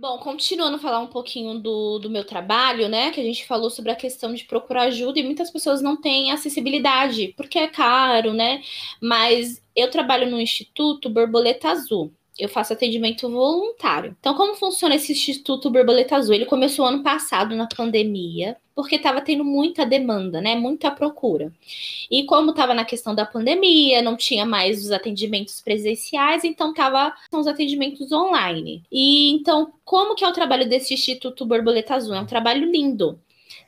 Bom, continuando a falar um pouquinho do, do meu trabalho, né? Que a gente falou sobre a questão de procurar ajuda e muitas pessoas não têm acessibilidade, porque é caro, né? Mas eu trabalho no Instituto Borboleta Azul eu faço atendimento voluntário. Então, como funciona esse Instituto Borboleta Azul? Ele começou ano passado, na pandemia, porque estava tendo muita demanda, né? Muita procura. E como estava na questão da pandemia, não tinha mais os atendimentos presenciais, então tava os atendimentos online. E então, como que é o trabalho desse Instituto Borboleta Azul? É um trabalho lindo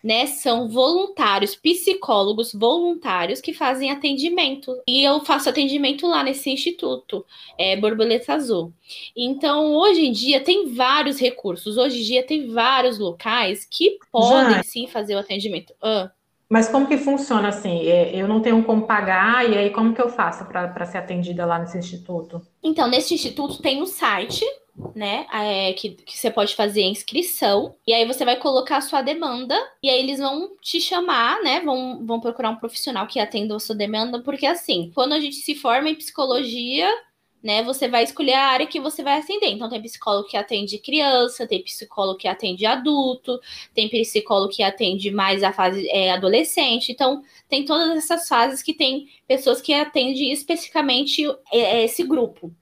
né, são voluntários, psicólogos voluntários que fazem atendimento. E eu faço atendimento lá nesse instituto, é, Borboleta Azul. Então, hoje em dia, tem vários recursos. Hoje em dia, tem vários locais que podem Já. sim fazer o atendimento. Ah. Mas como que funciona assim? É, eu não tenho como pagar, e aí como que eu faço para ser atendida lá nesse instituto? Então, nesse instituto tem um site, né? É, que, que você pode fazer a inscrição, e aí você vai colocar a sua demanda, e aí eles vão te chamar, né? Vão, vão procurar um profissional que atenda a sua demanda, porque assim, quando a gente se forma em psicologia, né? Você vai escolher a área que você vai atender. Então, tem psicólogo que atende criança, tem psicólogo que atende adulto, tem psicólogo que atende mais a fase é, adolescente. Então, tem todas essas fases que tem pessoas que atendem especificamente é, esse grupo.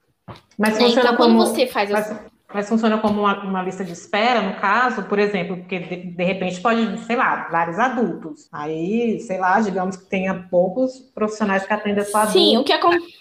Mas né? funciona então, como você faz mas, mas funciona como uma, uma, lista de espera, no caso, por exemplo, porque de, de, repente pode, sei lá, vários adultos. Aí, sei lá, digamos que tenha poucos profissionais que atendem só adultos. Sim, o que acontece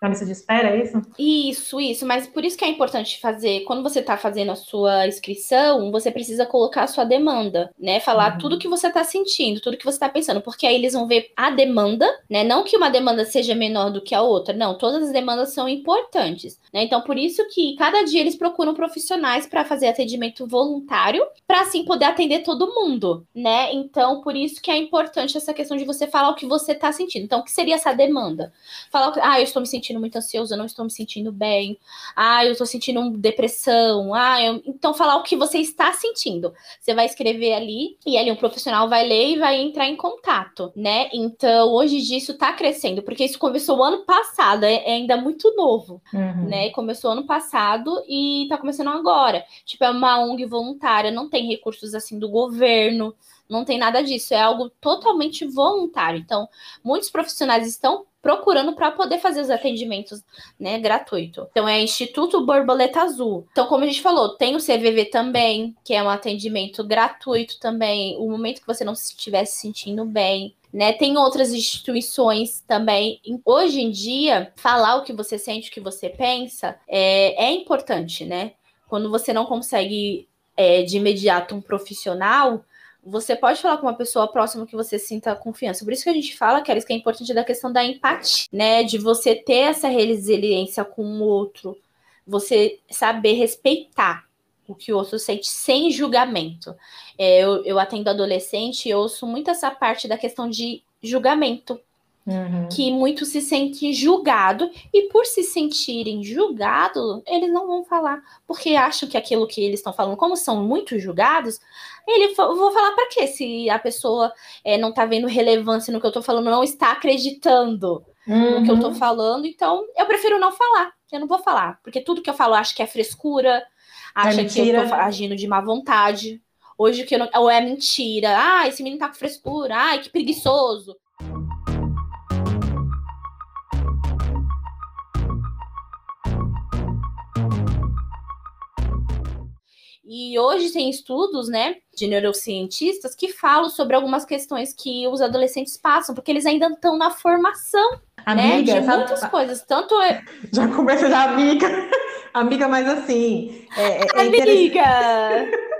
na lista de espera, é isso? Isso, isso. Mas por isso que é importante fazer, quando você está fazendo a sua inscrição, você precisa colocar a sua demanda, né? Falar uhum. tudo que você está sentindo, tudo que você está pensando, porque aí eles vão ver a demanda, né? Não que uma demanda seja menor do que a outra, não. Todas as demandas são importantes, né? Então, por isso que cada dia eles procuram profissionais para fazer atendimento voluntário, para assim poder atender todo mundo, né? Então, por isso que é importante essa questão de você falar o que você está sentindo. Então, o que seria essa demanda? Falar, ah, eu estou me sentindo sentindo muito ansioso, eu não estou me sentindo bem. Ah, eu estou sentindo depressão. Ah, eu... então falar o que você está sentindo. Você vai escrever ali e ali um profissional vai ler e vai entrar em contato, né? Então, hoje disso está crescendo, porque isso começou ano passado, é, é ainda muito novo, uhum. né? Começou ano passado e está começando agora. Tipo, é uma ONG voluntária, não tem recursos assim do governo, não tem nada disso, é algo totalmente voluntário. Então, muitos profissionais estão procurando para poder fazer os atendimentos, né, gratuito. Então é Instituto Borboleta Azul. Então, como a gente falou, tem o CVV também, que é um atendimento gratuito também, o momento que você não estiver se sentindo bem. Né, tem outras instituições também. Hoje em dia, falar o que você sente, o que você pensa, é, é importante, né? Quando você não consegue é, de imediato um profissional, você pode falar com uma pessoa próxima que você sinta confiança. Por isso que a gente fala, que é importante da questão da empatia, né? De você ter essa resiliência com o outro, você saber respeitar o que o outro sente sem julgamento. É, eu, eu atendo adolescente e ouço muito essa parte da questão de julgamento. Uhum. Que muitos se sentem julgados, e por se sentirem julgados, eles não vão falar, porque acham que aquilo que eles estão falando, como são muito julgados, ele vou falar para quê? Se a pessoa é, não tá vendo relevância no que eu tô falando, não está acreditando uhum. no que eu tô uhum. falando, então eu prefiro não falar. Eu não vou falar, porque tudo que eu falo acho que é frescura, é acha é que eu tô agindo de má vontade. Hoje que eu não, ou é mentira. Ah, esse menino tá com frescura. Ai, que preguiçoso. E hoje tem estudos, né, de neurocientistas que falam sobre algumas questões que os adolescentes passam, porque eles ainda estão na formação, amiga, né, de muitas coisas. Tanto é... Já começa da amiga, amiga, mas assim... É, é, é amiga!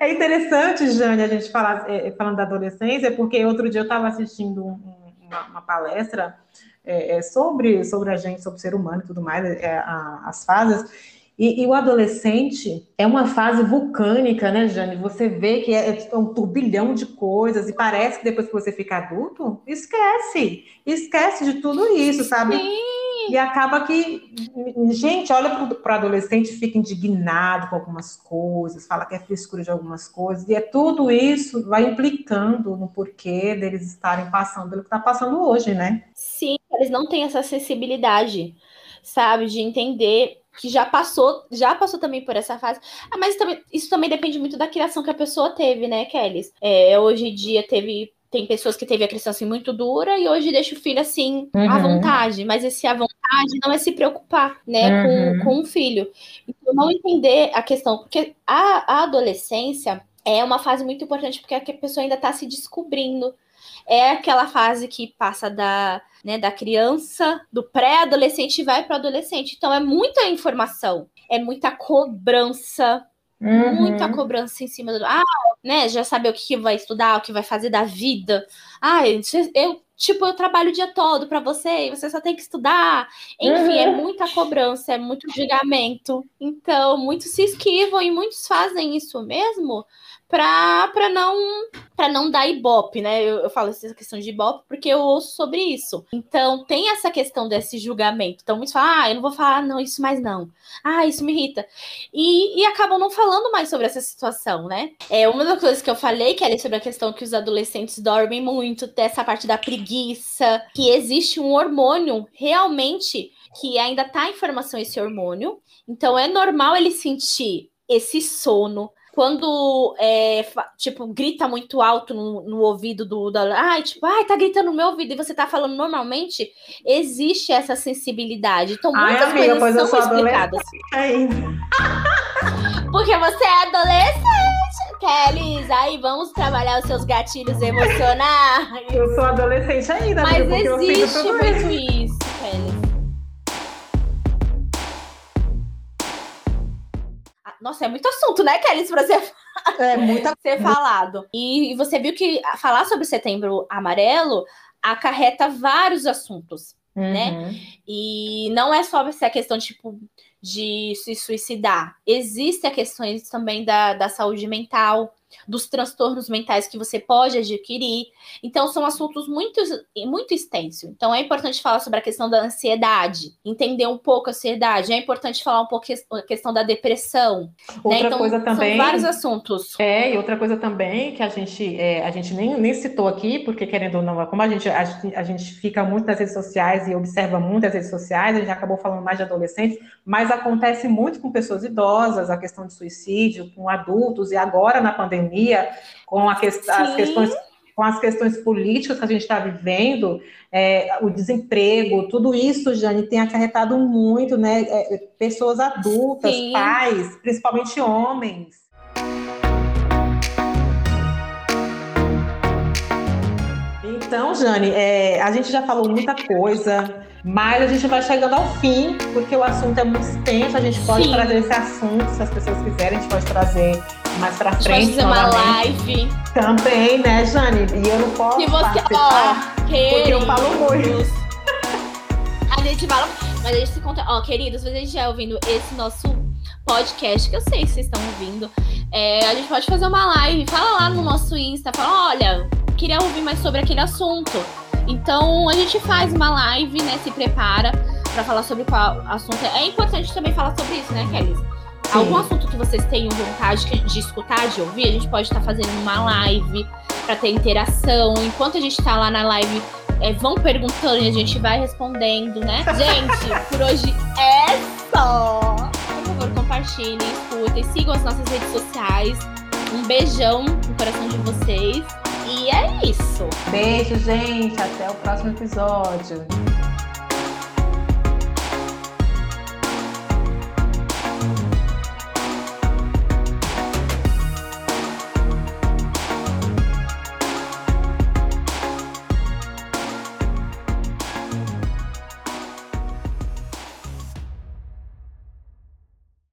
É interessante, Jane, a gente falar é, falando da adolescência, porque outro dia eu estava assistindo um, uma, uma, palestra é, é, sobre, sobre a gente, sobre o ser humano e tudo mais, é, as fases, e, e, o adolescente é uma fase vulcânica, né, Jane? Você vê que é, é, um turbilhão de coisas e parece que depois que você fica adulto, esquece. Esquece de tudo isso, sabe? Sim. E acaba que, gente, olha para o adolescente e fica indignado com algumas coisas, fala que é frescura de algumas coisas, e é tudo isso vai implicando no porquê deles estarem passando pelo que está passando hoje, né? Sim, eles não têm essa acessibilidade, sabe, de entender que já passou, já passou também por essa fase. Ah, mas também, isso também depende muito da criação que a pessoa teve, né, Kelly? É, hoje em dia teve tem pessoas que teve a criação assim muito dura e hoje deixa o filho assim uhum. à vontade, mas esse à vontade não é se preocupar, né, uhum. com, com o filho. Então, não entender a questão, porque a, a adolescência é uma fase muito importante porque a pessoa ainda está se descobrindo. É aquela fase que passa da, né, da criança, do pré-adolescente e vai para o adolescente. Então é muita informação, é muita cobrança, Uhum. Muita cobrança em cima do. Ah, né? Já saber o que vai estudar, o que vai fazer da vida. Ah, eu, tipo, eu trabalho o dia todo para você e você só tem que estudar. Enfim, é uhum. é muita cobrança, é muito julgamento. Então, muitos se esquivam e muitos fazem isso mesmo para não para não dar ibope, né? Eu, eu, falo essa questão de ibope porque eu ouço sobre isso. Então, tem essa questão desse julgamento. Então, muitos falam, ah, eu não vou falar não, isso mais não. Ah, isso me irrita. E, e acabam não falando mais sobre essa situação, né? É uma das coisas que eu falei, que é sobre a questão que os adolescentes dormem muito, dessa parte da preguiça, que existe um hormônio realmente que ainda tá em formação esse hormônio. Então, é normal ele sentir esse sono, quando, é, tipo, grita muito alto no, no ouvido do. Da, ai, tipo, ai, tá gritando no meu ouvido e você tá falando normalmente, existe essa sensibilidade. Então, muitas ai, amiga, coisas são explicadas. Porque você é adolescente, Kelly. Aí vamos trabalhar os seus gatilhos emocionais. Eu sou adolescente ainda, Mas existe muito isso, Kelly. Nossa, é muito assunto, né, Kelly, pra ser, é, muita... ser falado. E, você viu que falar sobre setembro amarelo acarreta vários assuntos? Uhum. né? E não é só essa questão, tipo, de se suicidar. Existem questões também da, da saúde mental, dos transtornos mentais que você pode adquirir. Então, são assuntos muito, muito extensos. Então, é importante falar sobre a questão da ansiedade, entender um pouco a ansiedade. É importante falar um pouco a questão da depressão. Né? Outra né? então, coisa também. São vários assuntos. É, e outra coisa também que a gente, é, a gente nem, nem citou aqui, porque querendo ou não, como a gente, a, a gente fica muito nas redes sociais e observa muito as redes sociais, a gente acabou falando mais de adolescentes, mas acontece muito com pessoas idosas, a questão de suicídio, com adultos, e agora na pandemia pandemia, com as questões com as questões políticas que a gente está vivendo, é, o desemprego, tudo isso, Jane, tem acarretado muito, né? É, pessoas adultas, Sim. pais, principalmente homens. Então, Jane, é, a gente já falou muita coisa, mas a gente vai chegando ao fim, porque o assunto é muito extenso. A gente pode Sim. trazer esse assunto, se as pessoas quiserem, a gente pode trazer mais pra frente. Fazer uma live. Também, né, Jane? E eu não posso. Se você, ó, porque eu falo muito. A gente fala, mas a gente se conta. Ó, queridos, vocês já ouvindo esse nosso podcast, que eu sei que vocês estão ouvindo, é, a gente pode fazer uma live. Fala lá no nosso Insta, fala, olha, queria ouvir mais sobre aquele assunto. Então a gente faz uma live, né? Se prepara para falar sobre qual assunto. É importante também falar sobre isso, né, Kelly? Sim. Algum assunto que vocês tenham vontade de escutar, de ouvir, a gente pode estar tá fazendo uma live para ter interação. Enquanto a gente está lá na live, é, vão perguntando e a gente vai respondendo, né? Gente, por hoje é só. Por favor, compartilhem, escutem, sigam as nossas redes sociais. Um beijão no coração de vocês. E é isso. Beijo, gente. Até o próximo episódio.